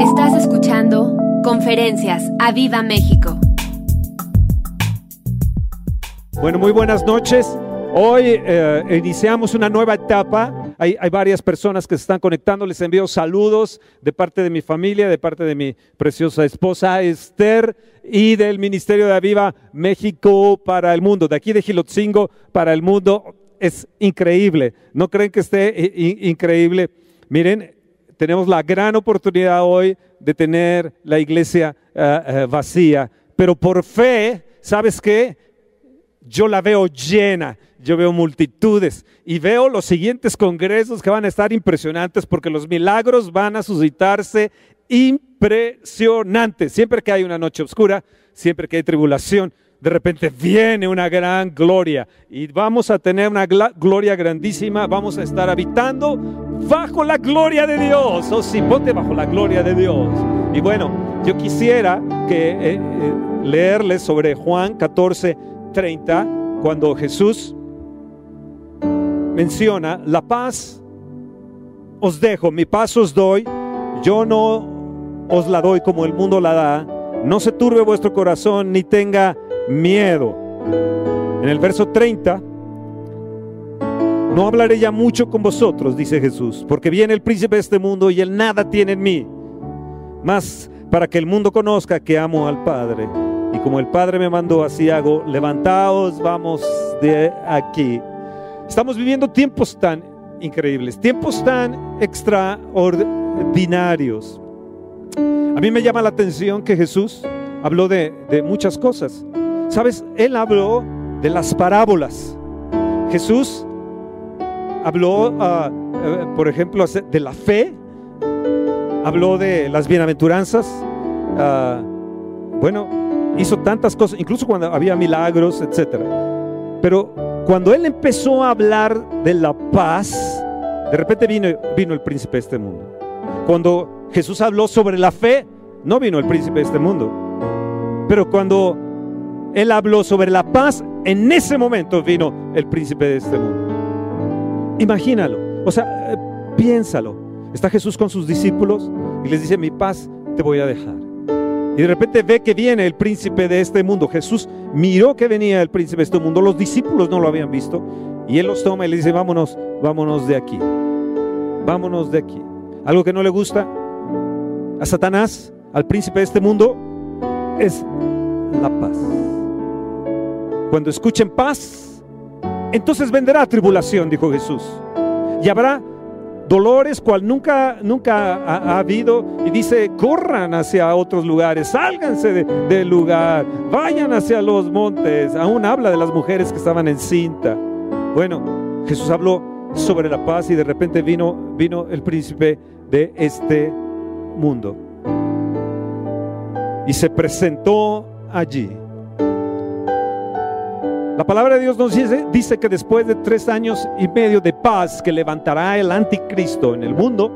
Estás escuchando Conferencias a Viva México. Bueno, muy buenas noches. Hoy eh, iniciamos una nueva etapa. Hay, hay, varias personas que se están conectando. Les envío saludos de parte de mi familia, de parte de mi preciosa esposa Esther y del Ministerio de Aviva México para el mundo. De aquí de Gilotzingo para el mundo. Es increíble. ¿No creen que esté increíble? Miren, tenemos la gran oportunidad hoy de tener la iglesia uh, uh, vacía, pero por fe, ¿sabes qué? Yo la veo llena, yo veo multitudes y veo los siguientes congresos que van a estar impresionantes porque los milagros van a suscitarse impresionantes. Siempre que hay una noche oscura, siempre que hay tribulación, de repente viene una gran gloria y vamos a tener una gloria grandísima, vamos a estar habitando bajo la gloria de Dios. O oh, ponte bajo la gloria de Dios. Y bueno, yo quisiera que eh, eh, leerles sobre Juan 14, 30, cuando Jesús menciona la paz os dejo, mi paz os doy, yo no os la doy como el mundo la da, no se turbe vuestro corazón ni tenga miedo. En el verso 30, no hablaré ya mucho con vosotros, dice Jesús, porque viene el príncipe de este mundo y él nada tiene en mí, más para que el mundo conozca que amo al Padre. Y como el Padre me mandó, así hago, levantaos, vamos de aquí. Estamos viviendo tiempos tan increíbles, tiempos tan extraordinarios. A mí me llama la atención que Jesús habló de, de muchas cosas. Sabes, él habló de las parábolas. Jesús habló, uh, por ejemplo, de la fe, habló de las bienaventuranzas. Uh, bueno, hizo tantas cosas, incluso cuando había milagros, etc. Pero cuando él empezó a hablar de la paz, de repente vino, vino el príncipe de este mundo. Cuando Jesús habló sobre la fe, no vino el príncipe de este mundo. Pero cuando él habló sobre la paz, en ese momento vino el príncipe de este mundo. Imagínalo, o sea, eh, piénsalo. Está Jesús con sus discípulos y les dice, mi paz te voy a dejar. Y de repente ve que viene el príncipe de este mundo. Jesús miró que venía el príncipe de este mundo. Los discípulos no lo habían visto. Y él los toma y le dice, vámonos, vámonos de aquí. Vámonos de aquí. Algo que no le gusta a Satanás, al príncipe de este mundo, es la paz. Cuando escuchen paz, entonces vendrá tribulación, dijo Jesús. Y habrá dolores cual nunca, nunca ha, habido. Y dice, corran hacia otros lugares, sálganse del lugar, vayan hacia los montes. Aún habla de las mujeres que estaban en cinta. Bueno, Jesús habló sobre la paz y de repente vino, vino el príncipe de este mundo. Y se presentó allí. La palabra de Dios nos dice, que después de tres años y medio de paz que levantará el anticristo en el mundo,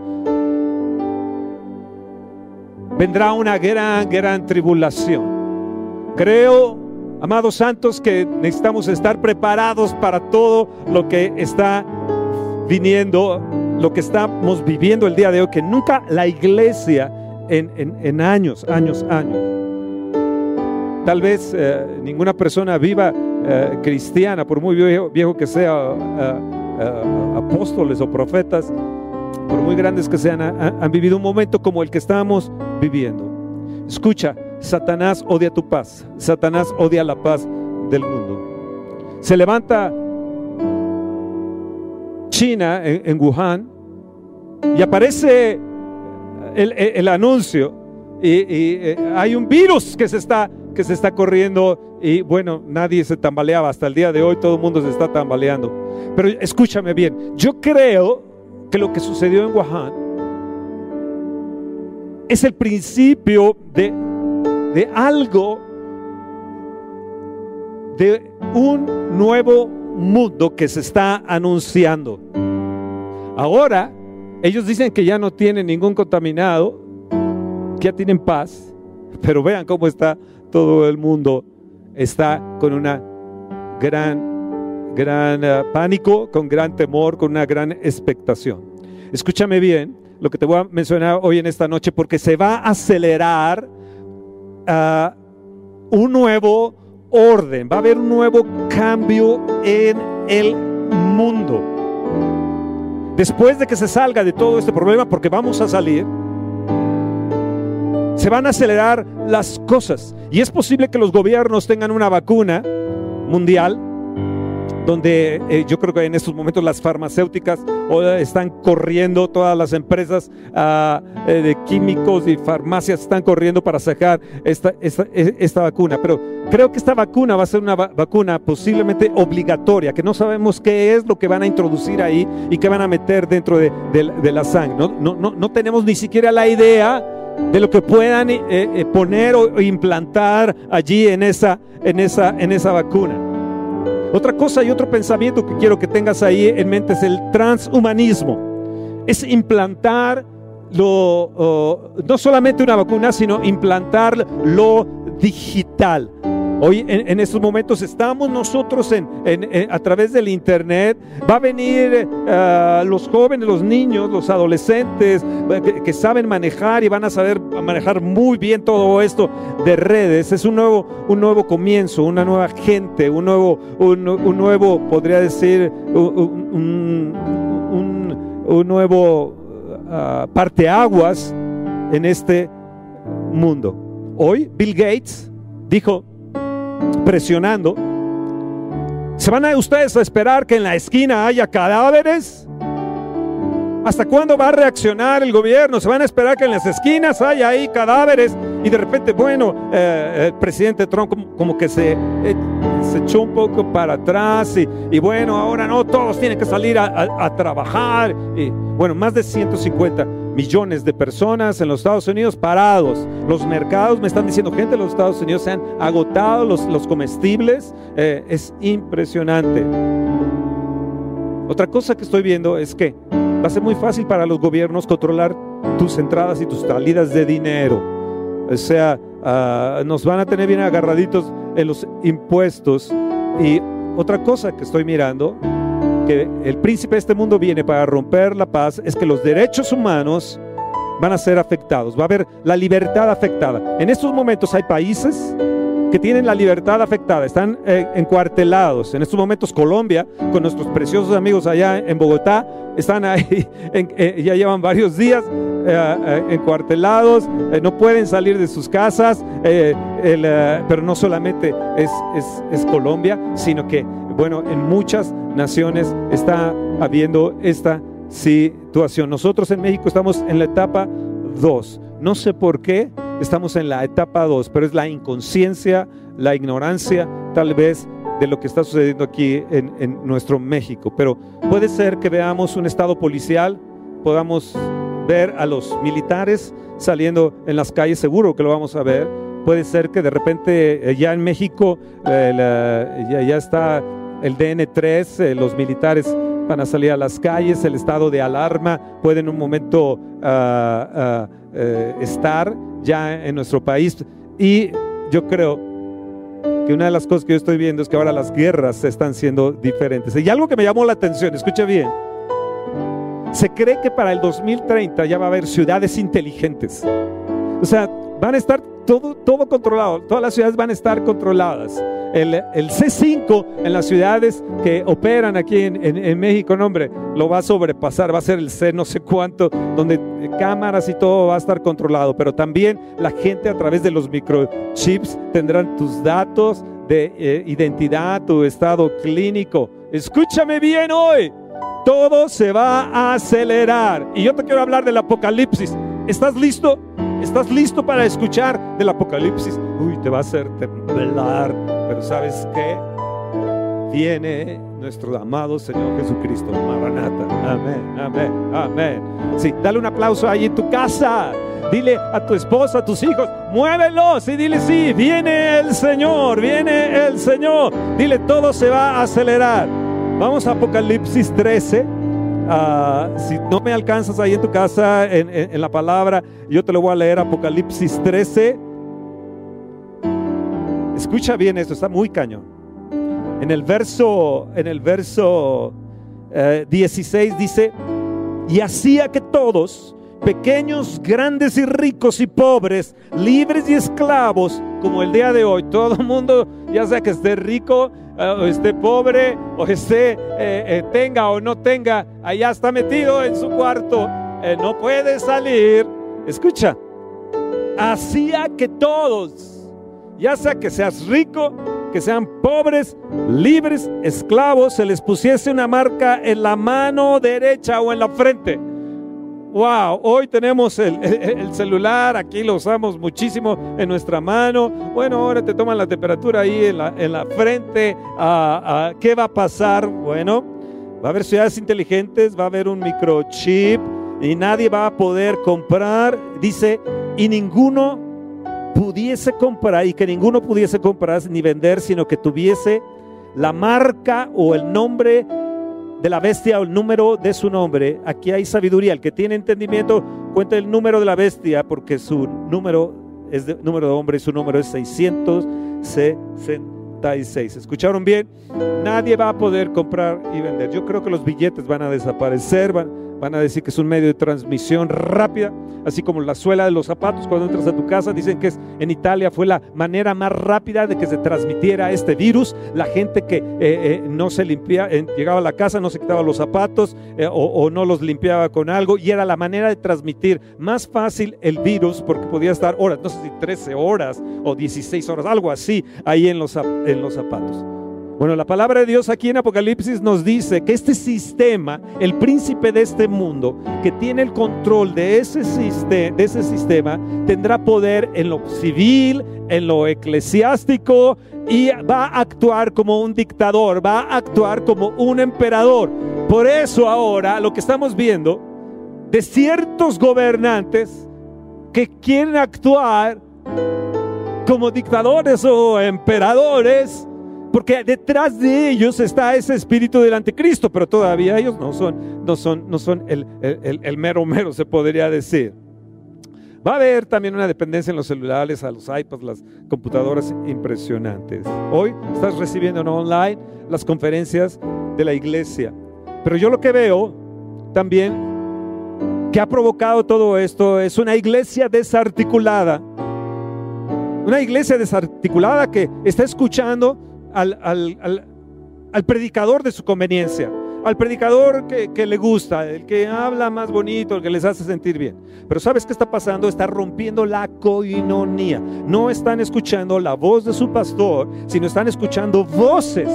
vendrá una gran, gran tribulación. Creo, amados santos, que necesitamos estar preparados para todo lo que está viniendo, lo que estamos viviendo el día de hoy, que nunca la iglesia en, en, años, años, años. Tal vez eh, ninguna persona viva eh, cristiana, por muy viejo, que sea, eh, apóstoles o profetas, por muy grandes que sean, han vivido un momento como el que estamos viviendo. Escucha, Satanás odia tu paz, Satanás odia la paz del mundo. Se levanta China en, Wuhan y aparece el, anuncio y, hay un virus que se está que se está corriendo y bueno, nadie se tambaleaba. Hasta el día de hoy todo el mundo se está tambaleando. Pero escúchame bien, yo creo que lo que sucedió en Wuhan es el principio de, de algo, de un nuevo mundo que se está anunciando. Ahora, ellos dicen que ya no tienen ningún contaminado, que ya tienen paz, pero vean cómo está todo el mundo está con una gran, gran uh, pánico, con gran temor, con una gran expectación. Escúchame bien, lo que te voy a mencionar hoy en esta noche, porque se va a acelerar ah, un nuevo orden, va a haber un nuevo cambio en el mundo. Después de que se salga de todo este problema, porque vamos a salir, se van a acelerar las cosas. Y es posible que los gobiernos tengan una vacuna mundial donde eh, yo creo que en estos momentos las farmacéuticas están corriendo, todas las empresas ah, eh, de químicos y farmacias están corriendo para sacar esta, esta, e, esta, vacuna. Pero creo que esta vacuna va a ser una vacuna posiblemente obligatoria, que no sabemos qué es lo que van a introducir ahí y qué van a meter dentro de, la sangre. No, no, no, no tenemos ni siquiera la idea de lo que puedan eh, poner o, implantar allí en esa, en esa, en esa vacuna. Otra cosa y otro pensamiento que quiero que tengas ahí en mente es el transhumanismo. Es implantar lo, no solamente una vacuna, sino implantar lo digital. Hoy en, estos momentos estamos nosotros a través del Internet. Va a venir eh, los jóvenes, los niños, los adolescentes eh, que, saben manejar y van a saber manejar muy bien todo esto de redes. Es un nuevo, un nuevo comienzo, una nueva gente, un nuevo, un, nuevo podría decir, un, nuevo uh, parteaguas en este mundo. Hoy Bill Gates dijo, presionando. ¿Se van a ustedes a esperar que en la esquina haya cadáveres? ¿Hasta cuándo va a reaccionar el gobierno? ¿Se van a esperar que en las esquinas haya ahí cadáveres? Y de repente, bueno, eh, el presidente Trump como, que se, eh, se, echó un poco para atrás y, bueno, ahora no, todos tienen que salir a, a trabajar. Y bueno, más de 150 millones de personas en los Estados Unidos parados. Los mercados, me están diciendo, gente los Estados Unidos se han agotado los, los comestibles. Eh, es impresionante. Otra cosa que estoy viendo es que va a ser muy fácil para los gobiernos controlar tus entradas y tus salidas de dinero. O sea, ah, nos van a tener bien agarraditos en los impuestos. Y otra cosa que estoy mirando el príncipe de este mundo viene para romper la paz es que los derechos humanos van a ser afectados, va a haber la libertad afectada. En estos momentos hay países que tienen la libertad afectada, están eh, encuartelados. En estos momentos Colombia, con nuestros preciosos amigos allá en Bogotá, están ahí, eh, ya llevan varios días eh, encuartelados, no pueden salir de sus casas, pero no solamente es, es Colombia, sino que bueno, en muchas naciones está habiendo esta situación. Nosotros en México estamos en la etapa 2. No sé por qué estamos en la etapa 2, pero es la inconsciencia, la ignorancia tal vez de lo que está sucediendo aquí en, en, nuestro México. Pero puede ser que veamos un estado policial, podamos ver a los militares saliendo en las calles, seguro que lo vamos a ver. Puede ser que de repente eh, ya en México eh, ya, ya está el DN3, eh, los militares van a salir a las calles, el estado de alarma puede en un momento ah, ah, eh, estar ya en nuestro país. Y yo creo que una de las cosas que yo estoy viendo es que ahora las guerras están siendo diferentes. Y algo que me llamó la atención, escucha bien, se cree que para el 2030 ya va a haber ciudades inteligentes. O sea, van a estar todo, todo controlado, todas las ciudades van a estar controladas el, C5 en las ciudades que operan aquí en, México, no hombre, lo va a sobrepasar, va a ser el C no sé cuánto, donde cámaras y todo va a estar controlado, pero también la gente a través de los microchips tendrán tus datos de eh, identidad, tu estado clínico. Escúchame bien hoy, todo se va a acelerar. Y yo te quiero hablar del apocalipsis. ¿Estás listo? ¿Estás listo para escuchar del Apocalipsis? Uy, te va a hacer temblar. Pero ¿sabes qué? Viene nuestro amado Señor Jesucristo. Maranata. Amén, amén, amén. Sí, dale un aplauso ahí en tu casa. Dile a tu esposa, a tus hijos, muévelos y dile, sí, viene el Señor, viene el Señor. Dile, todo se va a acelerar. Vamos a Apocalipsis 13. Ah, si no me alcanzas ahí en tu casa, en, la palabra, yo te lo voy a leer, Apocalipsis 13. Escucha bien esto, está muy cañón. En el verso, en el verso 16 eh, dice, y hacía que todos pequeños, grandes y ricos y pobres, libres y esclavos, como el día de hoy. Todo el mundo, ya sea que esté rico o esté pobre o esté, eh, eh, tenga o no tenga, allá está metido en su cuarto, no puede salir. Escucha, hacía que todos, ya sea que seas rico, que sean pobres, libres, esclavos, se les pusiese una marca en la mano derecha o en la frente. Wow, hoy tenemos el, celular, aquí lo usamos muchísimo en nuestra mano. Bueno, ahora te toman la temperatura ahí en la, en la frente. Ah, ah, ¿Qué va a pasar? Bueno, va a haber ciudades inteligentes, va a haber un microchip y nadie va a poder comprar. Dice, y ninguno pudiese comprar y que ninguno pudiese comprar ni vender, sino que tuviese la marca o el nombre de la bestia o el número de su nombre. Aquí hay sabiduría. El que tiene entendimiento cuenta el número de la bestia porque su número es de, número de hombre y su número es 666. ¿Escucharon bien? Nadie va a poder comprar y vender. Yo creo que los billetes van a desaparecer, van, Van a decir que es un medio de transmisión rápida, así como la suela de los zapatos cuando entras a tu casa. Dicen que es, en Italia fue la manera más rápida de que se transmitiera este virus. La gente que eh, eh, no se limpiaba, llegaba a la casa, no se quitaba los zapatos eh, o, o, no los limpiaba con algo y era la manera de transmitir más fácil el virus porque podía estar horas, no sé si 13 horas o 16 horas, algo así ahí en los, en los zapatos. Bueno, la palabra de Dios aquí en Apocalipsis nos dice que este sistema, el príncipe de este mundo, que tiene el control de ese, sistema, de ese sistema, tendrá poder en lo civil, en lo eclesiástico y va a actuar como un dictador, va a actuar como un emperador. Por eso ahora lo que estamos viendo de ciertos gobernantes que quieren actuar como dictadores o emperadores, porque detrás de ellos está ese espíritu del anticristo, pero todavía ellos no son, no son, no son el, el, mero mero, se podría decir. Va a haber también una dependencia en los celulares, a los iPads, las computadoras impresionantes. Hoy estás recibiendo en online las conferencias de la iglesia. Pero yo lo que veo también que ha provocado todo esto es una iglesia desarticulada. Una iglesia desarticulada que está escuchando al, predicador de su conveniencia, al predicador que, le gusta, el que habla más bonito, el que les hace sentir bien. Pero ¿sabes qué está pasando? Está rompiendo la coinonía. No están escuchando la voz de su pastor, sino están escuchando voces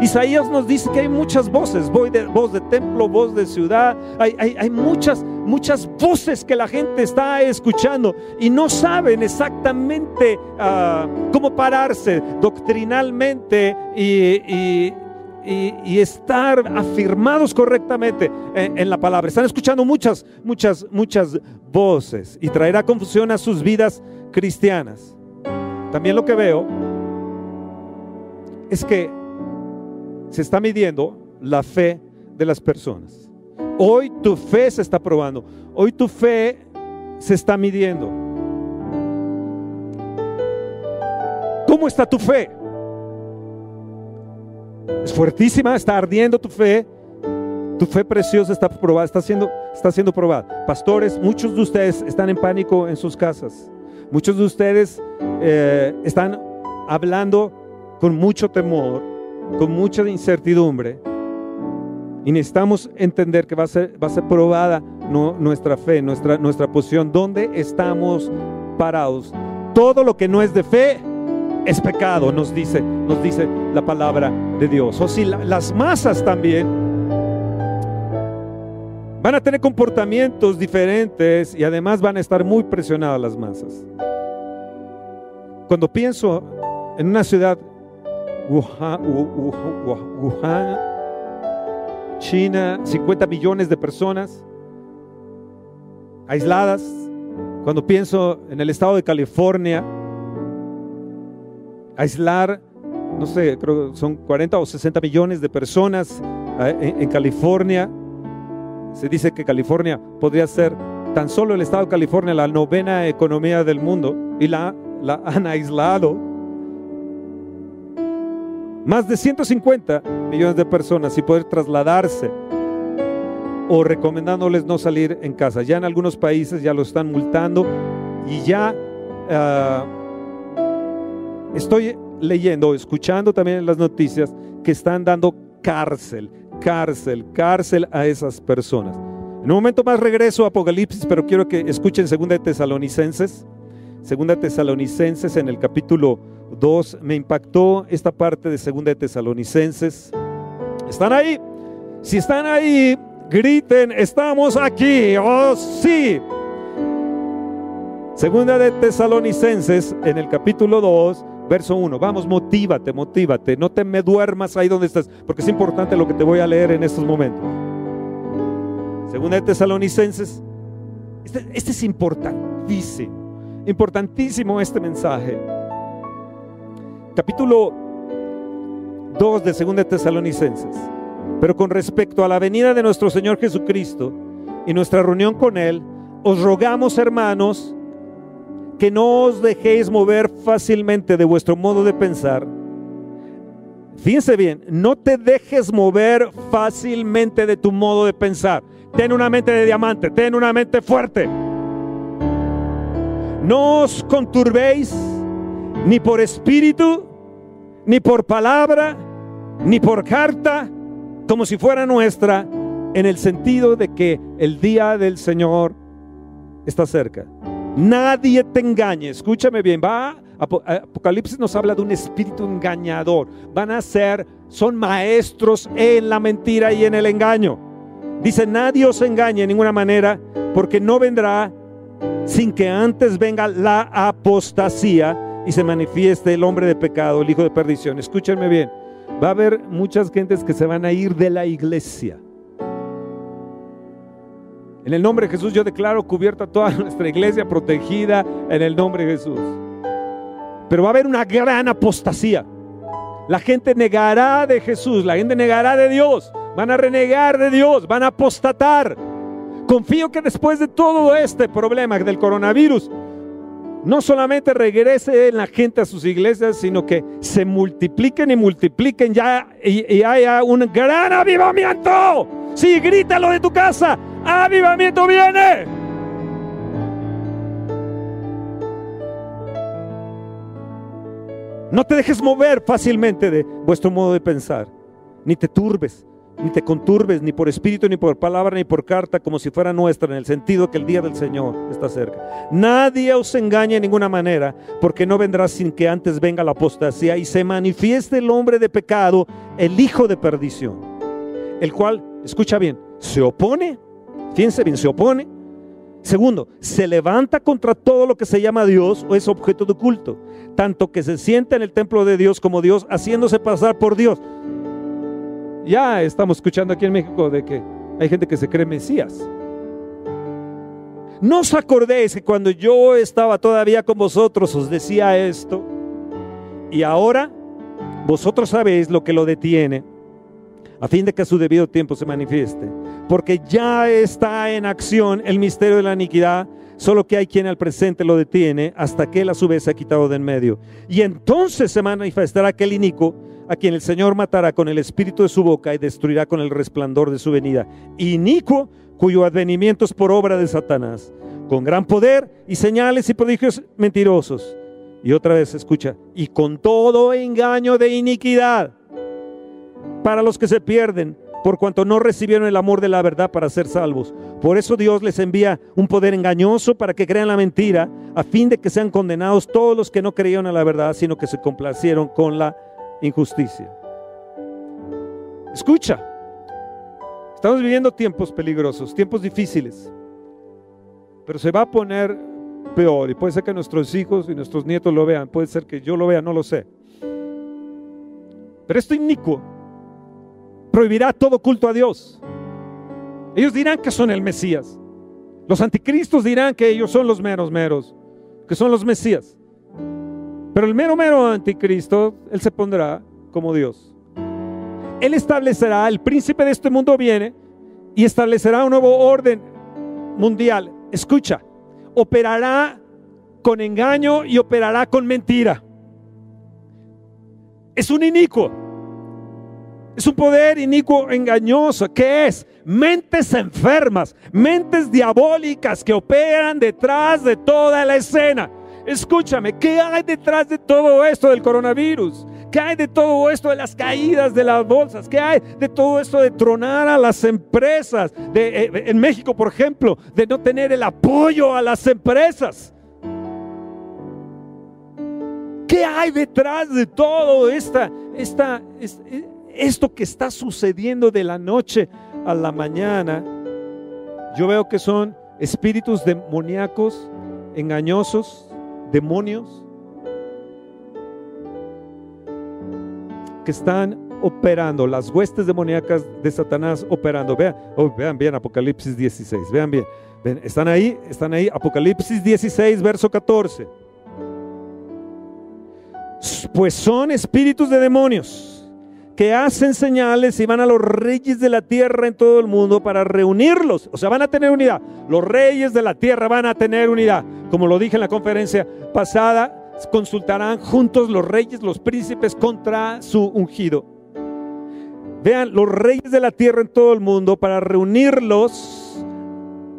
Isaías nos dice que hay muchas voces, voz de, voz de templo, voz de ciudad, hay, hay, muchas, muchas voces que la gente está escuchando y no saben exactamente ah, cómo pararse doctrinalmente y, estar afirmados correctamente en, en, la palabra. Están escuchando muchas, muchas, muchas voces y traerá confusión a sus vidas cristianas. También lo que veo es que se está midiendo la fe de las personas. Hoy tu fe se está probando. Hoy tu fe se está midiendo. ¿Cómo está tu fe? Es fuertísima, está ardiendo tu fe. Tu fe preciosa está probada, está siendo, está siendo probada. Pastores, muchos de ustedes están en pánico en sus casas. Muchos de ustedes eh, están hablando con mucho temor con mucha incertidumbre. Y necesitamos entender que va a ser, va a ser probada nuestra fe, nuestra, nuestra posición, dónde estamos parados. Todo lo que no es de fe es pecado, nos dice, nos dice la palabra de Dios. O si las masas también van a tener comportamientos diferentes y además van a estar muy presionadas las masas. Cuando pienso en una ciudad Wuhan, China, 50 millones de personas aisladas. Cuando pienso en el estado de California, aislar, no sé, creo que son 40 o 60 millones de personas eh, en, California. Se dice que California podría ser tan solo el estado de California la novena economía del mundo y la, la han aislado más de 150 millones de personas y poder trasladarse o recomendándoles no salir en casa. Ya en algunos países ya lo están multando y ya ah, estoy leyendo, escuchando también en las noticias que están dando cárcel, cárcel, cárcel a esas personas. En un momento más regreso a Apocalipsis, pero quiero que escuchen Segunda de Tesalonicenses. Segunda de Tesalonicenses en el capítulo 2. Me impactó esta parte de Segunda de Tesalonicenses. ¿Están ahí? Si están ahí, griten, estamos aquí. Oh, sí. Segunda de Tesalonicenses en el capítulo 2, verso 1. Vamos, motívate, motívate. No te me duermas ahí donde estás, porque es importante lo que te voy a leer en estos momentos. Segunda de Tesalonicenses. Este, este es importantísimo. Importantísimo este mensaje. Capítulo 2 de Segunda de Tesalonicenses. Pero con respecto a la venida de nuestro Señor Jesucristo y nuestra reunión con Él, os rogamos, hermanos, que no os dejéis mover fácilmente de vuestro modo de pensar. Fíjense bien, no te dejes mover fácilmente de tu modo de pensar. Ten una mente de diamante, ten una mente fuerte. No os conturbéis ni por espíritu, ni por palabra, ni por carta, como si fuera nuestra, en el sentido de que el día del Señor está cerca. Nadie te engañe, escúchame bien, va Apocalipsis nos habla de un espíritu engañador. Van a ser, son maestros en la mentira y en el engaño. Dice, nadie os engañe de ninguna manera, porque no vendrá sin que antes venga la apostasía y se manifieste el hombre de pecado, el hijo de perdición. Escúchenme bien, va a haber muchas gentes que se van a ir de la iglesia. En el nombre de Jesús yo declaro cubierta toda nuestra iglesia, protegida en el nombre de Jesús. Pero va a haber una gran apostasía. La gente negará de Jesús, la gente negará de Dios, van a renegar de Dios, van a apostatar. Confío que después de todo este problema del coronavirus, no solamente regrese la gente a sus iglesias, sino que se multipliquen y multipliquen ya y, haya un gran avivamiento. Sí, grítalo de tu casa, avivamiento viene. No te dejes mover fácilmente de vuestro modo de pensar, ni te turbes, ni te conturbes, ni por espíritu, ni por palabra, ni por carta, como si fuera nuestra, en el sentido que el día del Señor está cerca. Nadie os engañe en ninguna manera, porque no vendrá sin que antes venga la apostasía y se manifieste el hombre de pecado, el hijo de perdición, el cual, escucha bien, se opone, fíjense bien, se opone. Segundo, se levanta contra todo lo que se llama Dios o es objeto de culto, tanto que se sienta en el templo de Dios como Dios, haciéndose pasar por Dios. Ya estamos escuchando aquí en México de que hay gente que se cree Mesías. ¿No os acordéis que cuando yo estaba todavía con vosotros os decía esto? Y ahora vosotros sabéis lo que lo detiene, a fin de que a su debido tiempo se manifieste. Porque ya está en acción el misterio de la iniquidad, solo que hay quien al presente lo detiene hasta que él a su vez se ha quitado de en medio. Y entonces se manifestará aquel inico a quien el Señor matará con el espíritu de su boca y destruirá con el resplandor de su venida. Inicuo, cuyo advenimiento es por obra de Satanás, con gran poder y señales y prodigios mentirosos. Y otra vez escucha, y con todo engaño de iniquidad para los que se pierden, por cuanto no recibieron el amor de la verdad para ser salvos. Por eso Dios les envía un poder engañoso para que crean la mentira, a fin de que sean condenados todos los que no creyeron a la verdad, sino que se complacieron con la injusticia. Escucha, estamos viviendo tiempos peligrosos, tiempos difíciles, pero se va a poner peor y puede ser que nuestros hijos y nuestros nietos lo vean, puede ser que yo lo vea, no lo sé. Pero esto inicuo prohibirá todo culto a Dios. Ellos dirán que son el Mesías. Los anticristos dirán que ellos son los meros meros, que son los Mesías. Pero el mero mero anticristo, él se pondrá como Dios. Él establecerá, el príncipe de este mundo viene y establecerá un nuevo orden mundial. Escucha, operará con engaño y operará con mentira. Es un inicuo. Es un poder inicuo, engañoso. ¿Qué es? Mentes enfermas, mentes diabólicas que operan detrás de toda la escena. Escúchame, ¿qué hay detrás de todo esto del coronavirus? ¿Qué hay de todo esto de las caídas de las bolsas? ¿Qué hay de todo esto de tronar a las empresas? De, eh, en México, por ejemplo, de no tener el apoyo a las empresas. ¿Qué hay detrás de todo esta, esta, esto que está sucediendo de la noche a la mañana? Yo veo que son espíritus demoníacos, engañosos, demonios, que están operando, las huestes demoníacas de Satanás operando. Vean, oh, vean bien Apocalipsis 16, vean bien. están ahí, están ahí, Apocalipsis 16, verso 14 pues son espíritus de demonios que hacen señales y van a los reyes de la tierra en todo el mundo para reunirlos. O sea, van a tener unidad. Los reyes de la tierra van a tener unidad. Como lo dije en la conferencia pasada, consultarán juntos los reyes, los príncipes contra su ungido. Vean, los reyes de la tierra en todo el mundo para reunirlos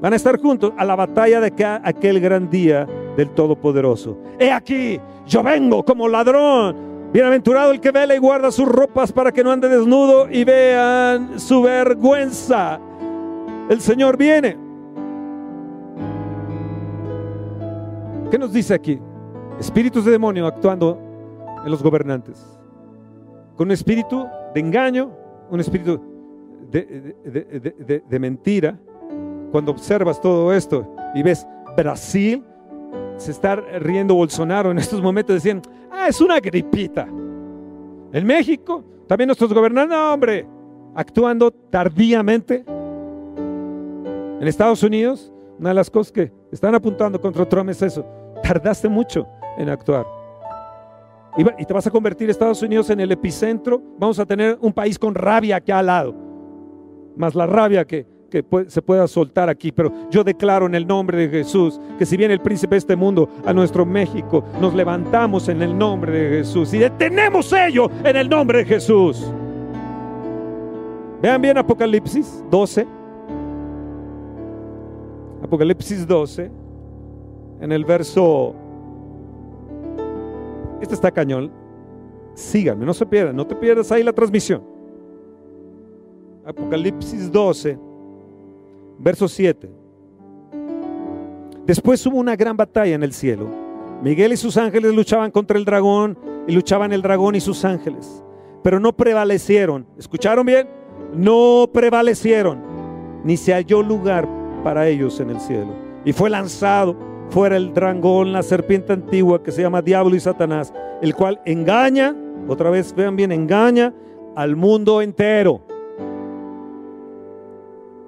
van a estar juntos a la batalla de aquel gran día del Todopoderoso. He aquí, yo vengo como ladrón. Bienaventurado el que vela y guarda sus ropas para que no ande desnudo y vean su vergüenza. El Señor viene. ¿Qué nos dice aquí? Espíritus de demonio actuando en los gobernantes. Con un espíritu de engaño, un espíritu de, mentira. Cuando observas todo esto y ves Brasil se está riendo Bolsonaro en estos momentos, decían, ah, es una gripita. En México, también nuestros gobernantes, hombre, actuando tardíamente. En Estados Unidos, una de las cosas que están apuntando contra Trump es eso, tardaste mucho en actuar. Y, te vas a convertir Estados Unidos en el epicentro, vamos a tener un país con rabia aquí al lado, más la rabia que, que se pueda soltar aquí, pero yo declaro en el nombre de Jesús que si viene el príncipe de este mundo a nuestro México, nos levantamos en el nombre de Jesús y detenemos ello en el nombre de Jesús. Vean bien Apocalipsis 12. Apocalipsis 12, en el verso... Este está cañón. Síganme, no se pierdan, no te pierdas ahí la transmisión. Apocalipsis 12 Verso 7. Después hubo una gran batalla en el cielo. Miguel y sus ángeles luchaban contra el dragón y luchaban el dragón y sus ángeles. Pero no prevalecieron. ¿Escucharon bien? No prevalecieron. Ni se halló lugar para ellos en el cielo. Y fue lanzado fuera el dragón, la serpiente antigua que se llama Diablo y Satanás, el cual engaña, otra vez vean bien, engaña al mundo entero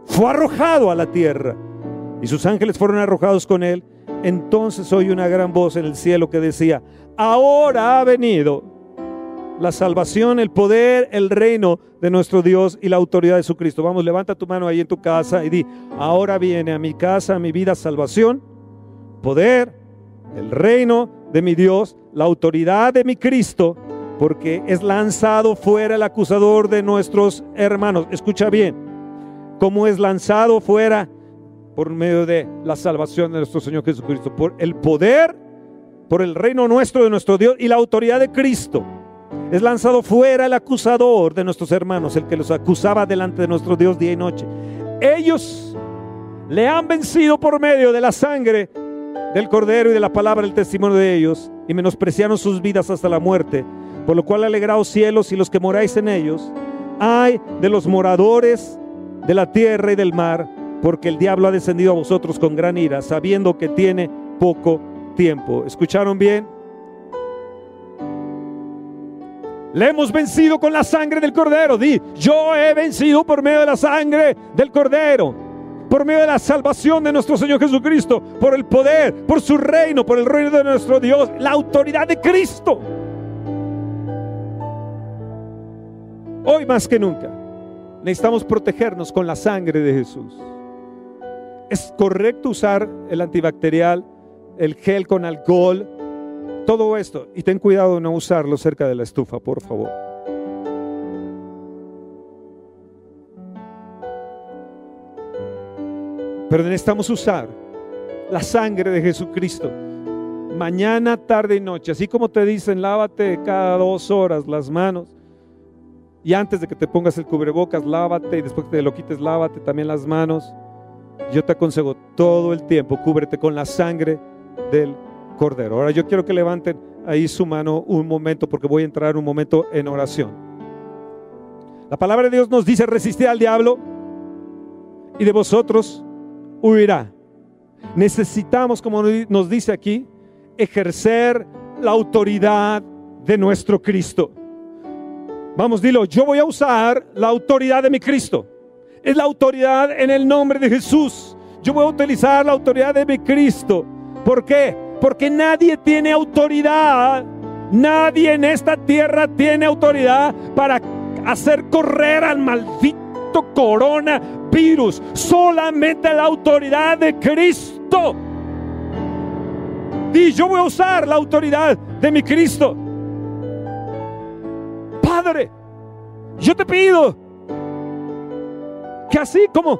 fue arrojado a la tierra y sus ángeles fueron arrojados con él. Entonces oí una gran voz en el cielo que decía, ahora ha venido la salvación, el poder, el reino de nuestro Dios y la autoridad de su Cristo. Vamos, levanta tu mano ahí en tu casa y di, ahora viene a mi casa, a mi vida, salvación, poder, el reino de mi Dios, la autoridad de mi Cristo, porque es lanzado fuera el acusador de nuestros hermanos. Escucha bien, como es lanzado fuera por medio de la salvación de nuestro Señor Jesucristo, por el poder, por el reino nuestro de nuestro Dios y la autoridad de Cristo. Es lanzado fuera el acusador de nuestros hermanos, el que los acusaba delante de nuestro Dios día y noche. Ellos le han vencido por medio de la sangre del Cordero y de la palabra del testimonio de ellos, y menospreciaron sus vidas hasta la muerte, por lo cual alegraos cielos y los que moráis en ellos. Ay de los moradores de la tierra y del mar, porque el diablo ha descendido a vosotros con gran ira, sabiendo que tiene poco tiempo. ¿Escucharon bien? Le hemos vencido con la sangre del cordero. Di, yo he vencido por medio de la sangre del cordero, por medio de la salvación de nuestro Señor Jesucristo, por el poder, por su reino, por el reino de nuestro Dios, la autoridad de Cristo. Hoy más que nunca Necesitamos protegernos con la sangre de Jesús. Es correcto usar el antibacterial, el gel con alcohol, todo esto. Y ten cuidado de no usarlo cerca de la estufa, por favor. Pero necesitamos usar la sangre de Jesucristo. Mañana, tarde y noche. Así como te dicen, lávate cada dos horas las manos y antes de que te pongas el cubrebocas, lávate. Y después que te lo quites, lávate también las manos. Yo te aconsejo todo el tiempo, cúbrete con la sangre del cordero. Ahora yo quiero que levanten ahí su mano un momento porque voy a entrar un momento en oración. La palabra de Dios nos dice, resistir al diablo y de vosotros huirá. Necesitamos, como nos dice aquí, ejercer la autoridad de nuestro Cristo. Vamos, dilo, yo voy a usar la autoridad de mi Cristo. Es la autoridad en el nombre de Jesús. Yo voy a utilizar la autoridad de mi Cristo. ¿Por qué? Porque nadie tiene autoridad. Nadie en esta tierra tiene autoridad para hacer correr al maldito coronavirus. Solamente la autoridad de Cristo. Y yo voy a usar la autoridad de mi Cristo. Padre, yo te pido que así como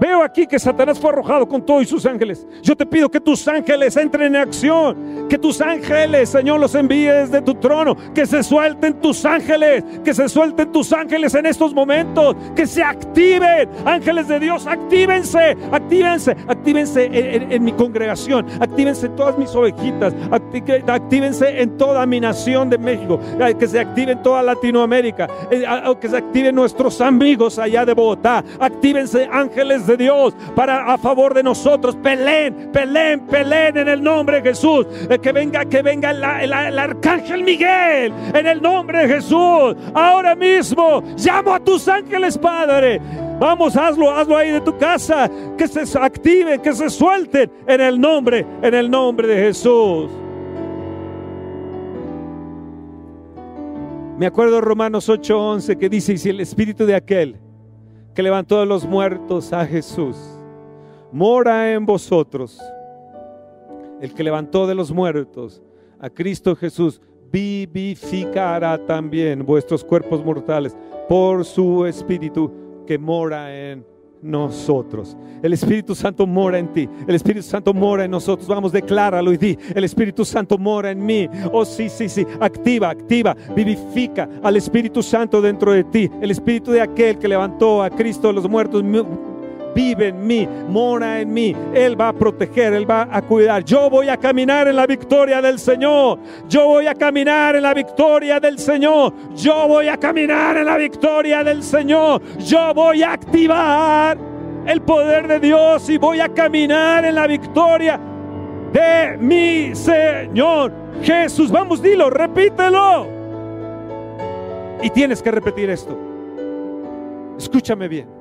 Veo aquí que Satanás fue arrojado con todos sus ángeles. Yo te pido que tus ángeles entren en acción. Que tus ángeles, Señor, los envíes de tu trono. Que se suelten tus ángeles. Que se suelten tus ángeles en estos momentos. Que se activen. Ángeles de Dios, actívense. Actívense. Actívense en, mi congregación. Actívense en todas mis ovejitas. Actívense en toda mi nación de México. Que se activen toda Latinoamérica. Eh, que se activen nuestros amigos allá de Bogotá. Actívense ángeles de Dios para a favor de nosotros. Peleen, peleen, peleen en el nombre de Jesús. Eh, que venga, que venga el, arcángel Miguel en el nombre de Jesús. Ahora mismo llamo a tus ángeles, Padre. Vamos, hazlo, hazlo ahí de tu casa. Que se activen, que se suelten en el nombre, en el nombre de Jesús. Me acuerdo de Romanos 8:11 que dice, y si el espíritu de aquel que levantó de los muertos a Jesús, mora en vosotros. El que levantó de los muertos a Cristo Jesús, vivificará también vuestros cuerpos mortales por su Espíritu que mora en nosotros. El Espíritu Santo mora en ti. El Espíritu Santo mora en nosotros. Vamos, decláralo y di, el Espíritu Santo mora en mí. Oh, sí, sí, sí. Activa, activa, vivifica al Espíritu Santo dentro de ti. El Espíritu de aquel que levantó a Cristo de los muertos vive en mí, mora en mí. Él va a proteger, Él va a cuidar. Yo voy a caminar en la victoria del Señor. Yo voy a caminar en la victoria del Señor. Yo voy a caminar en la victoria del Señor. Yo voy a activar el poder de Dios y voy a caminar en la victoria de mi Señor Jesús. Vamos, dilo, repítelo. Y tienes que repetir esto. Escúchame bien.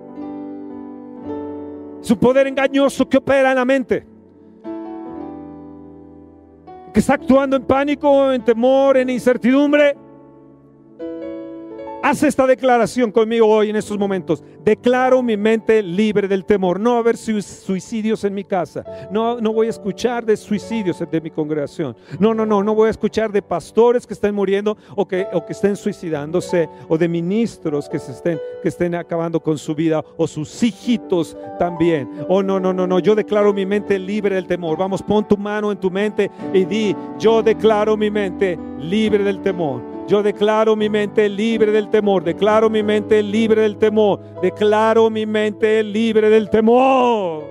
Es un poder engañoso que opera en la mente. Que está actuando en pánico, en temor, en incertidumbre. Haz esta declaración conmigo hoy en estos momentos. Declaro mi mente libre del temor. No va a haber suicidios en mi casa. No, no voy a escuchar de suicidios de mi congregación. No, no, no. No voy a escuchar de pastores que estén muriendo o que, o que estén suicidándose. O de ministros que, se estén, que estén acabando con su vida. O sus hijitos también. Oh, no, no, no, no. Yo declaro mi mente libre del temor. Vamos, pon tu mano en tu mente y di, yo declaro mi mente libre del temor. Yo declaro mi mente libre del temor, declaro mi mente libre del temor, declaro mi mente libre del temor.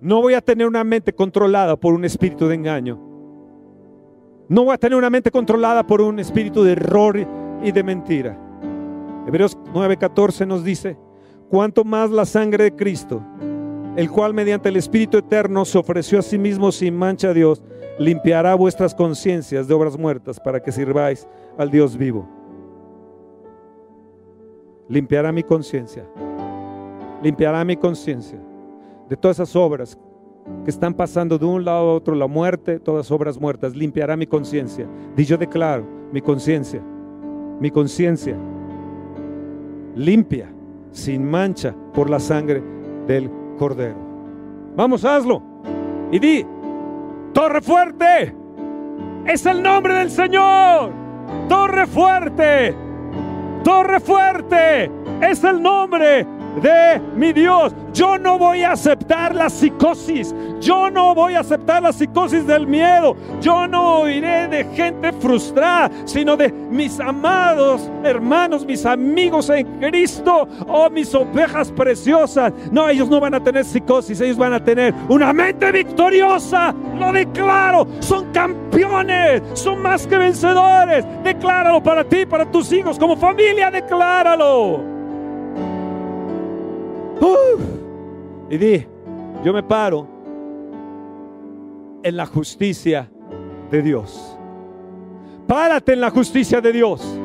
No voy a tener una mente controlada por un espíritu de engaño. No voy a tener una mente controlada por un espíritu de error y de mentira. Hebreos 9:14 nos dice, cuanto más la sangre de Cristo, el cual mediante el Espíritu Eterno se ofreció a sí mismo sin mancha a Dios, limpiará vuestras conciencias de obras muertas para que sirváis al Dios vivo. Limpiará mi conciencia. Limpiará mi conciencia de todas esas obras que están pasando de un lado a otro, la muerte, todas obras muertas. Limpiará mi conciencia. Y yo declaro, mi conciencia, mi conciencia limpia, sin mancha, por la sangre del Cordero. Vamos, hazlo. Y di, Torre fuerte. Es el nombre del Señor. Torre fuerte. Torre fuerte es el nombre de mi Dios. Yo no voy a aceptar la psicosis. Yo no voy a aceptar la psicosis del miedo. Yo no oiré de gente frustrada, sino de mis amados hermanos, mis amigos en Cristo, oh mis ovejas preciosas. No, ellos no van a tener psicosis, ellos van a tener una mente victoriosa. Lo declaro, son campeones, son más que vencedores. Decláralo para ti, para tus hijos, como familia, decláralo. Y di, yo me paro en la justicia de Dios. Párate en la justicia de Dios.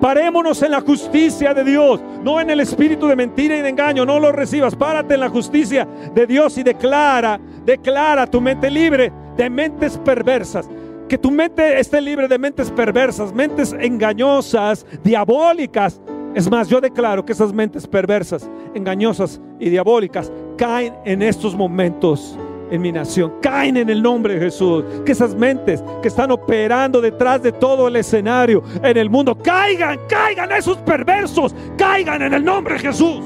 Parémonos en la justicia de Dios, no en el espíritu de mentira y de engaño. No lo recibas. Párate en la justicia de Dios y declara, declara tu mente libre de mentes perversas. Que tu mente esté libre de mentes perversas, mentes engañosas, diabólicas, es más, yo declaro que esas mentes perversas, engañosas y diabólicas caen en estos momentos en mi nación. Caen en el nombre de Jesús. Que esas mentes que están operando detrás de todo el escenario en el mundo, caigan, caigan esos perversos, caigan en el nombre de Jesús.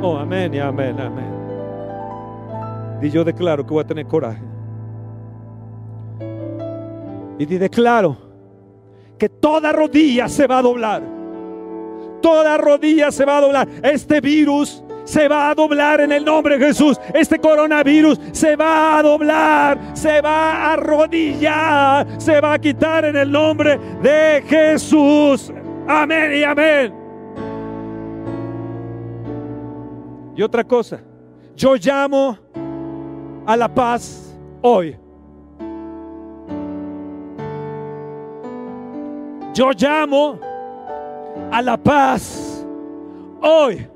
Oh, amén y amén, amén. Y yo declaro que voy a tener coraje. Y declaro que toda rodilla se va a doblar. Toda rodilla se va a doblar. Este virus se va a doblar en el nombre de Jesús. Este coronavirus se va a doblar, se va a arrodillar, se va a quitar en el nombre de Jesús. Amén y amén. Y otra cosa, yo llamo a la paz hoy. Yo llamo a la paz hoy.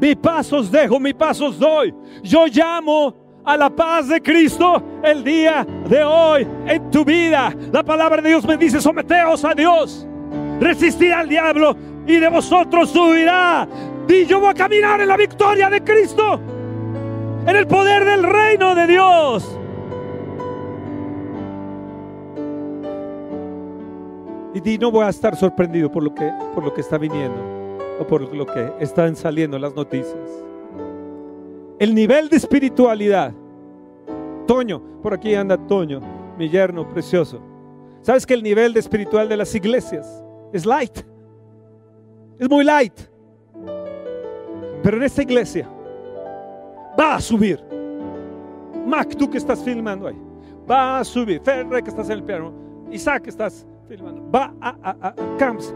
Mi pasos dejo, mi pasos doy. Yo llamo a la paz de Cristo el día de hoy en tu vida. La palabra de Dios me dice, someteos a Dios, resistir al diablo y de vosotros subirá. Y yo voy a caminar en la victoria de Cristo, en el poder del reino de Dios. Y no voy a estar sorprendido por lo que, por lo que está viniendo o por lo que están saliendo las noticias. El nivel de espiritualidad. Toño, por aquí anda Toño, mi yerno precioso. ¿Sabes que el nivel de espiritual de las iglesias es light? Es muy light. Pero en esta iglesia va a subir. Mac, tú que estás filmando ahí, va a subir. Ferre, que estás en el piano. Isaac, que estás Va a, Camps,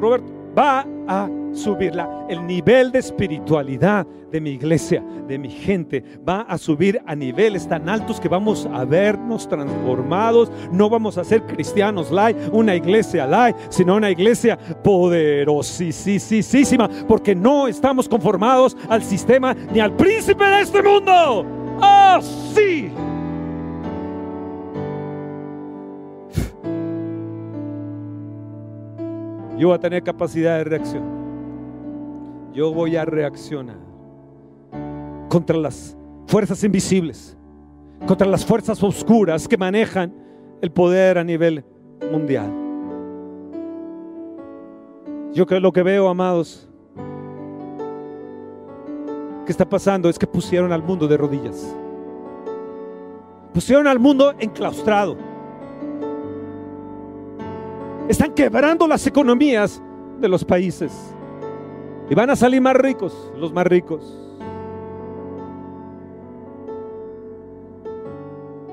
Roberto, va a subirla. El nivel de espiritualidad de mi iglesia, de mi gente, va a subir a niveles tan altos que vamos a vernos transformados. No vamos a ser cristianos light, una iglesia light, sino una iglesia poderosísima, porque no estamos conformados al sistema ni al príncipe de este mundo. ¡Oh, sí! Yo voy a tener capacidad de reacción. Yo voy a reaccionar contra las fuerzas invisibles, contra las fuerzas oscuras que manejan el poder a nivel mundial. Yo creo lo que veo, amados, que está pasando es que pusieron al mundo de rodillas. Pusieron al mundo enclaustrado están quebrando las economías de los países. Y van a salir más ricos, los más ricos.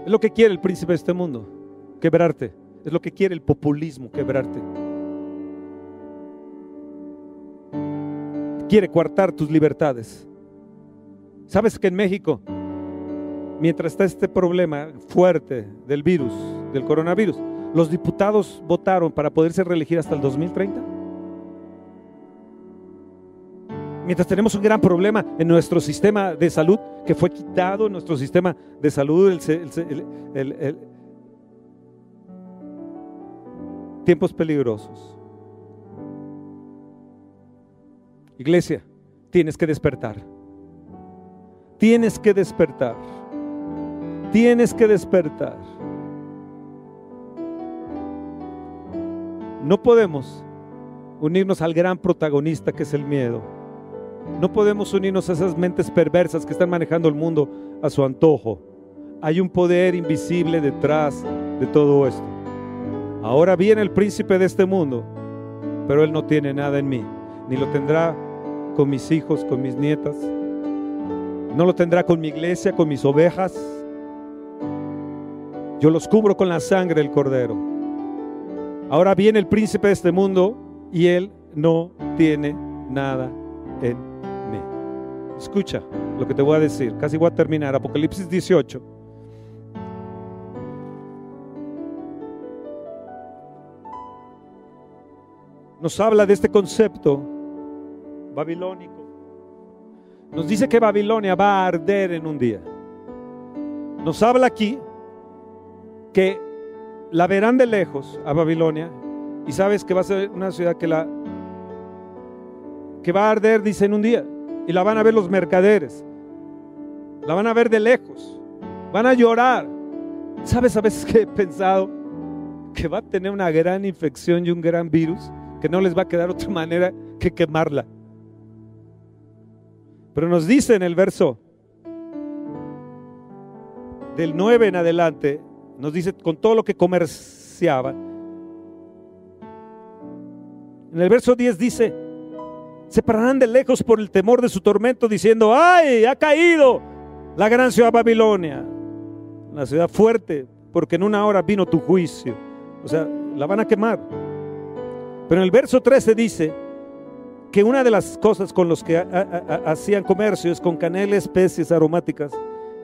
Es lo que quiere el príncipe de este mundo, quebrarte. Es lo que quiere el populismo, quebrarte. Quiere coartar tus libertades. ¿Sabes que en México, mientras está este problema fuerte del virus, del coronavirus, los diputados votaron para poderse reelegir hasta el 2030. Mientras tenemos un gran problema en nuestro sistema de salud, que fue quitado nuestro sistema de salud, tiempos peligrosos. Iglesia, tienes que despertar. Tienes que despertar. Tienes que despertar. No podemos unirnos al gran protagonista que es el miedo. No podemos unirnos a esas mentes perversas que están manejando el mundo a su antojo. Hay un poder invisible detrás de todo esto. Ahora viene el príncipe de este mundo, pero él no tiene nada en mí, ni lo tendrá con mis hijos, con mis nietas, no lo tendrá con mi iglesia, con mis ovejas. Yo los cubro con la sangre del cordero. Ahora viene el príncipe de este mundo y él no tiene nada en mí. Escucha lo que te voy a decir. Casi voy a terminar. Apocalipsis 18. Nos habla de este concepto babilónico. Nos dice que Babilonia va a arder en un día. Nos habla aquí que la verán de lejos a Babilonia y sabes que va a ser una ciudad que la que va a arder, dice, en un día. Y la van a ver los mercaderes. La van a ver de lejos. Van a llorar. ¿Sabes a veces que he pensado que va a tener una gran infección y un gran virus que no les va a quedar otra manera que quemarla? Pero nos dice en el verso del 9 en adelante, nos dice con todo lo que comerciaba. En el verso 10 dice, se pararán de lejos por el temor de su tormento diciendo, ay, ha caído la gran ciudad Babilonia, la ciudad fuerte, porque en una hora vino tu juicio. O sea, la van a quemar. Pero en el verso 13 dice, que una de las cosas con los que hacían comercio es con canela, especies aromáticas,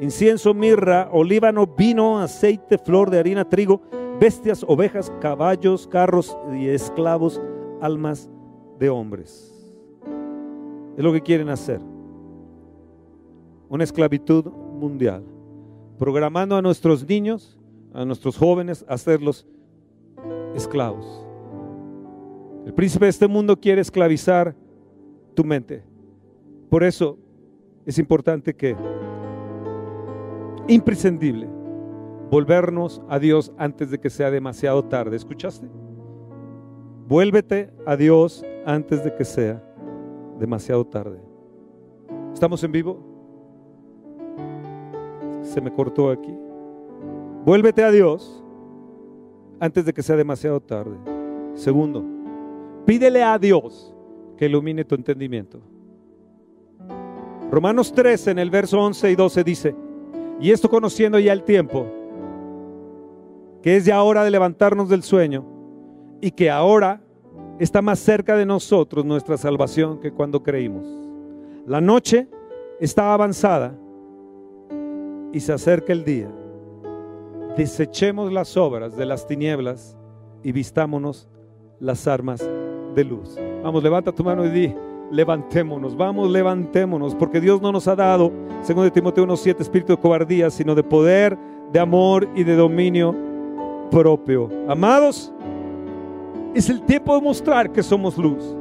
incienso, mirra, olíbano, vino, aceite, flor de harina, trigo, bestias, ovejas, caballos, carros y esclavos, almas de hombres. Es lo que quieren hacer. Una esclavitud mundial. Programando a nuestros niños, a nuestros jóvenes, a hacerlos esclavos. El príncipe de este mundo quiere esclavizar tu mente. Por eso es importante que, imprescindible, volvernos a Dios antes de que sea demasiado tarde. ¿Escuchaste? Vuélvete a Dios antes de que sea demasiado tarde. ¿Estamos en vivo? Se me cortó aquí. Vuélvete a Dios antes de que sea demasiado tarde. Segundo, Pídele a Dios que ilumine tu entendimiento. Romanos 13 en el verso 11 y 12 dice, y esto conociendo ya el tiempo, que es ya hora de levantarnos del sueño y que ahora está más cerca de nosotros nuestra salvación que cuando creímos. La noche está avanzada y se acerca el día. Desechemos las obras de las tinieblas y vistámonos las armas de luz. Vamos, levanta tu mano y di, levantémonos, vamos, levantémonos, porque Dios no nos ha dado, según de Timoteo 1.7, espíritu de cobardía, sino de poder, de amor y de dominio propio. Amados, es el tiempo de mostrar que somos luz.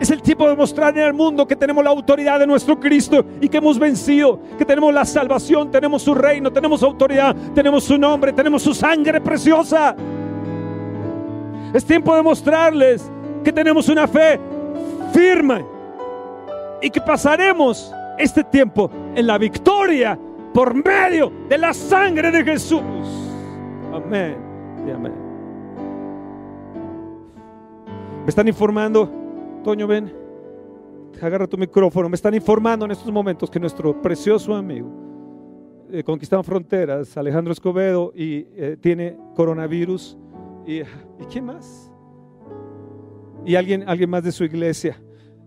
Es el tiempo de mostrar en el mundo que tenemos la autoridad de nuestro Cristo y que hemos vencido, que tenemos la salvación, tenemos su reino, tenemos autoridad, tenemos su nombre, tenemos su sangre preciosa. Es tiempo de mostrarles que tenemos una fe firme y que pasaremos este tiempo en la victoria por medio de la sangre de Jesús. Amén y amén. Me están informando, Toño, ven, agarra tu micrófono. Me están informando en estos momentos que nuestro precioso amigo eh, fronteras, Alejandro Escobedo, y eh, tiene coronavirus ¿Y, quién más? Y alguien, alguien más de su iglesia.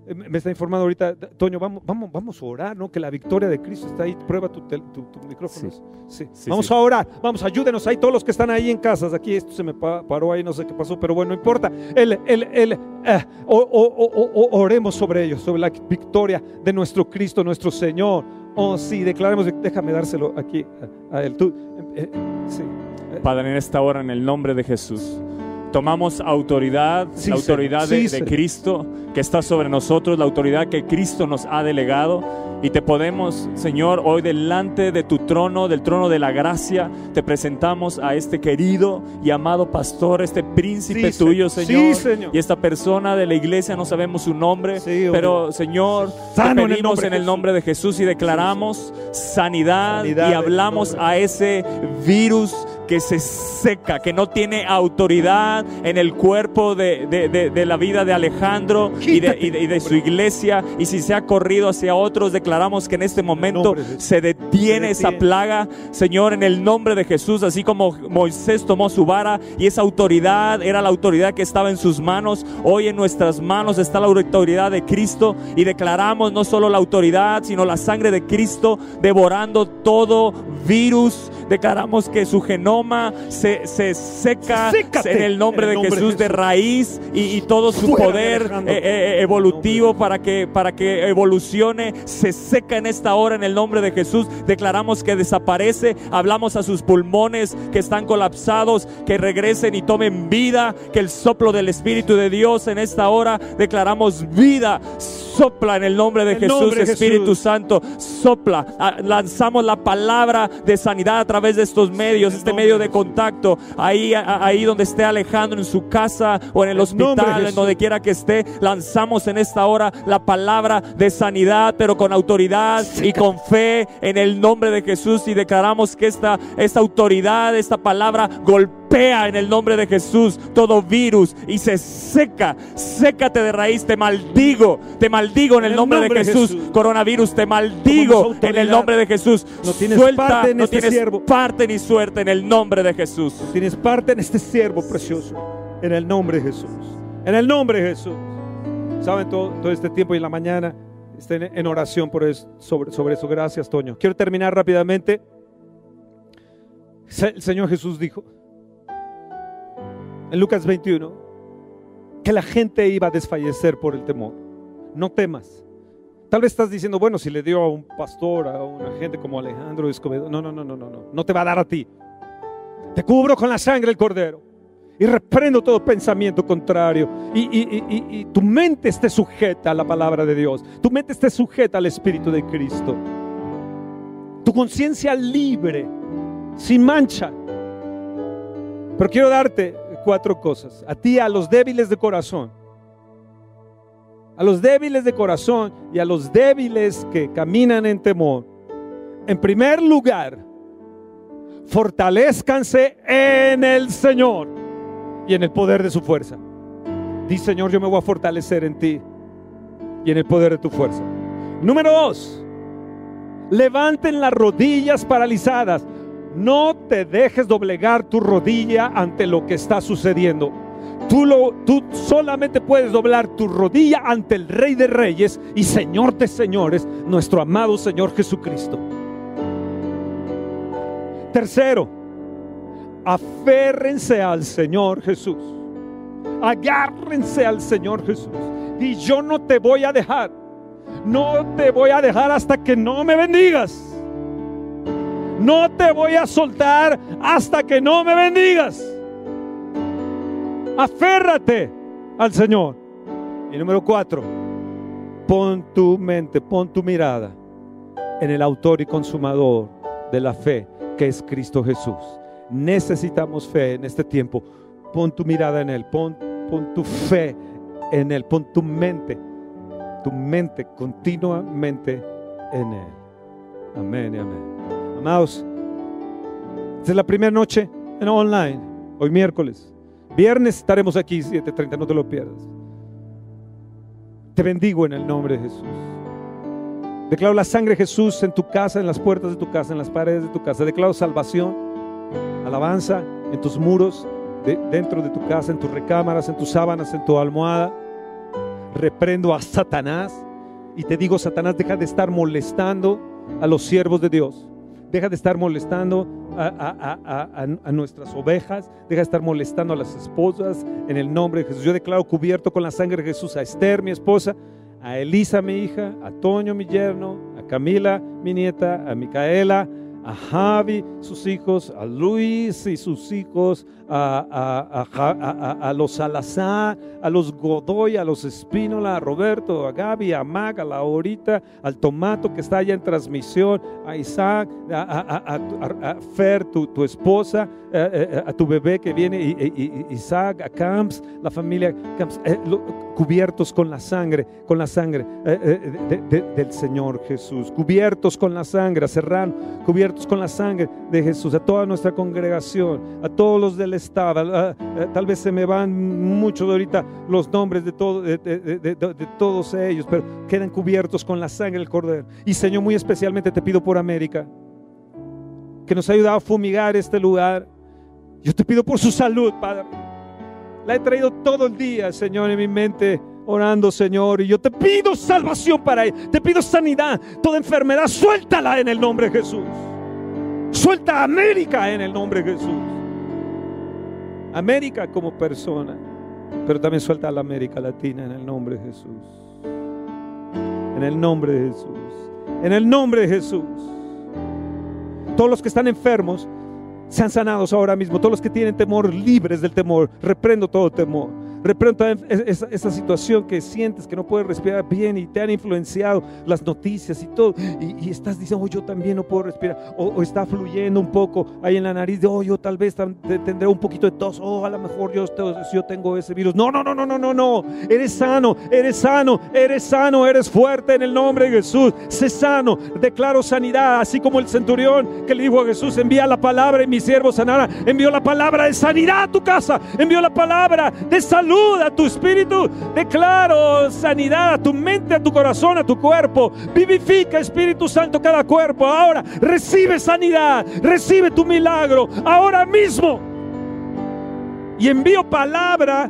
Eh, me está informando ahorita, Toño, vamos, vamos, vamos a orar, ¿no? Que la victoria de Cristo está ahí. Prueba tu, micrófono. Sí. vamos a orar, vamos, ayúdenos ahí, todos los que están ahí en casas. Aquí esto se me paró ahí, no sé qué pasó, pero bueno, no importa. El, el, el, eh, oremos sobre ellos, sobre la victoria de nuestro Cristo, nuestro Señor. Oh, sí, declaremos, déjame dárselo aquí a, él. Tú, eh, sí. Padre, en esta hora, en el nombre de Jesús, tomamos autoridad, Sí, la autoridad de, Sí, de Señor. Cristo que está sobre nosotros, la autoridad que Cristo nos ha delegado. Y te podemos, Señor, hoy delante de tu trono, del trono de la gracia, te presentamos a este querido y amado pastor, este príncipe Sí, tuyo, Señor. Sí, Señor. Y esta persona de la iglesia, no sabemos su nombre, Sí, pero Señor, Sano en el nombre en de el Jesús. nombre de Jesús y declaramos sanidad, Sanidad y hablamos a ese virus que se seca, que no tiene autoridad en el cuerpo de, de- de- de la vida de Alejandro y de, y de- y su iglesia. Y si se ha corrido hacia otros, declaramos que en este momento se detiene esa plaga, Señor, en el nombre de Jesús, así como Moisés tomó su vara y esa autoridad era la autoridad que estaba en sus manos. Hoy en nuestras manos está la autoridad de Cristo y declaramos no solo la autoridad, sino la sangre de Cristo devorando todo virus. Declaramos que su genoma se, se seca Sécate en el nombre, en el de, nombre de Jesús de Jesús. raíz y, y todo su Fuera poder eh, eh, evolutivo para que, para que evolucione, se seca en esta hora en el nombre de Jesús. Declaramos que desaparece, hablamos a sus pulmones que están colapsados, que regresen y tomen vida, que el soplo del Espíritu de Dios en esta hora declaramos vida. Sopla en el nombre de el Jesús, nombre Espíritu Jesús. Santo, sopla. Ah, Lanzamos la palabra de sanidad a través de estos medios, este medio de contacto, ahí, ahí donde esté Alejandro en su casa o en el hospital, en donde quiera que esté, lanzamos en esta hora la palabra de sanidad, pero con autoridad y con fe en el nombre de Jesús y declaramos que esta, esta autoridad, esta palabra golpea en el nombre de Jesús todo virus y se seca, sécate de raíz, te maldigo, te maldigo en el, nombre, de Jesús. coronavirus, te maldigo en el nombre de Jesús, No tienes suelta, parte en no este tienes siervo. parte ni suerte en el nombre de Jesús. Tienes parte en este siervo precioso. En el nombre de Jesús. En el nombre de Jesús. Saben, todo, todo este tiempo y en la mañana estén en oración por eso, sobre, sobre eso. Gracias, Toño. Quiero terminar rápidamente. El Señor Jesús dijo en Lucas 21 que la gente iba a desfallecer por el temor. No temas. Tal vez estás diciendo, bueno, si le dio a un pastor, a una gente como Alejandro Escobedo. No, no, no, no, no, no. No te va a dar a ti. Te cubro con la sangre del cordero y reprendo todo pensamiento contrario. Y- y- y- y tu mente esté sujeta a la palabra de Dios. Tu mente esté sujeta al Espíritu de Cristo. Tu conciencia libre, sin mancha. Pero quiero darte cuatro cosas. A ti, a los débiles de corazón. A los débiles de corazón y a los débiles que caminan en temor. En primer lugar, fortalezcanse en el Señor y en el poder de su fuerza. Di, Señor, yo me voy a fortalecer en ti y en el poder de tu fuerza. Número dos, levanten las rodillas paralizadas. No te dejes doblegar tu rodilla ante lo que está sucediendo. Tú, lo, tú solamente puedes doblar tu rodilla ante el Rey de Reyes y Señor de Señores, nuestro amado Señor Jesucristo. Tercero, aférrense al Señor Jesús. Agárrense al Señor Jesús. Y yo no te voy a dejar. No te voy a dejar hasta que no me bendigas. No te voy a soltar hasta que no me bendigas. Aférrate al Señor. Y número cuatro, pon tu mente, pon tu mirada en el autor y consumador de la fe, que es Cristo Jesús. Necesitamos fe en este tiempo. Pon tu mirada en Él, pon, tu fe en Él, pon tu mente, tu mente continuamente en Él. Amén y amén. Amados, esta es la primera noche en online, hoy miércoles. Viernes estaremos aquí 7:30, no te lo pierdas. Te bendigo en el nombre de Jesús. Declaro la sangre de Jesús en tu casa, en las puertas de tu casa, en las paredes de tu casa. Declaro salvación, alabanza en tus muros, de- dentro de tu casa, en tus recámaras, en tus sábanas, en tu almohada. Reprendo a Satanás y te digo, Satanás, deja de estar molestando a los siervos de Dios. Deja de estar molestando a, a- a- a- nuestras ovejas. Deja de estar molestando a las esposas en el nombre de Jesús. Yo declaro cubierto con la sangre de Jesús a Esther, mi esposa, a Elisa, mi hija, a Toño, mi yerno, a Camila, mi nieta, a Micaela, a Javi, sus hijos, a Luis y sus hijos, a, a- a a- los Salazar, a los Godoy, a los Espínola, a Roberto, a Gaby, a Mag, a Laurita, al Tomato que está allá en transmisión, a Isaac, a, Fer, tu, tu esposa, eh, eh, a tu bebé que viene, y- y- y- Isaac, a Camps, la familia Camps, eh, cubiertos con la sangre, con la sangre eh, eh, de- de- del Señor Jesús, cubiertos con la sangre, a Serrano, cubiertos con la sangre de Jesús, a toda nuestra congregación, a todos los del Estado, a- tal vez se me van muchos ahorita los nombres de, de, todos ellos, pero quedan cubiertos con la sangre del Cordero. Y Señor, muy especialmente te pido por América, que nos ha ayudado a fumigar este lugar. Yo te pido por su salud, Padre. La he traído todo el día, Señor, en mi mente, orando, Señor. Y yo te pido salvación para ella. Te pido sanidad. Toda enfermedad, suéltala en el nombre de Jesús. Suelta a América en el nombre de Jesús. América como persona, pero también suelta a la América Latina en el nombre de Jesús. En el nombre de Jesús. En el nombre de Jesús. Todos los que están enfermos, sean sanados ahora mismo. Todos los que tienen temor, libres del temor. Reprendo todo temor. Reprendo esa, situación que sientes que no puedes respirar bien y te han influenciado las noticias y todo. Y, estás diciendo, oh, yo también no puedo respirar. O, está fluyendo un poco ahí en la nariz de, oh, yo tal vez tendré un poquito de tos. Oh, a lo mejor yo, yo tengo ese virus. No, no, no, no, no, no, no. Eres sano, eres sano, eres sano, eres fuerte en el nombre de Jesús. Sé sano, declaro sanidad, así como el centurión que le dijo a Jesús, envía la palabra y mi siervo sanará. Envió la palabra de sanidad a tu casa, envió la palabra de salud a tu espíritu. Declaro sanidad a tu mente, a tu corazón, a tu cuerpo. Vivifica, Espíritu Santo, cada cuerpo. Ahora recibe sanidad, recibe tu milagro, ahora mismo. Y envío palabra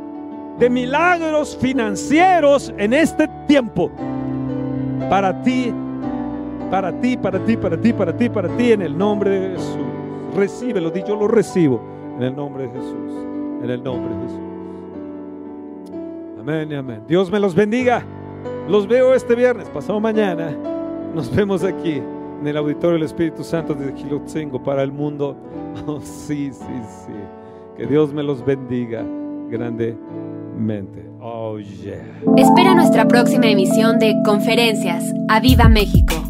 de milagros financieros en este tiempo. Para ti, para ti, para ti, para ti, para ti, para ti, en el nombre de Jesús. Recíbelo, yo lo recibo en el nombre de Jesús. En el nombre de Jesús. Amén amén. Dios me los bendiga. Los veo este viernes, pasado mañana. Nos vemos aquí en el auditorio del Espíritu Santo de Gilotzingo para el mundo. Oh, sí, sí, sí. Que Dios me los bendiga grandemente. Oh, yeah. Espera nuestra próxima emisión de Conferencias. ¡A Viva México!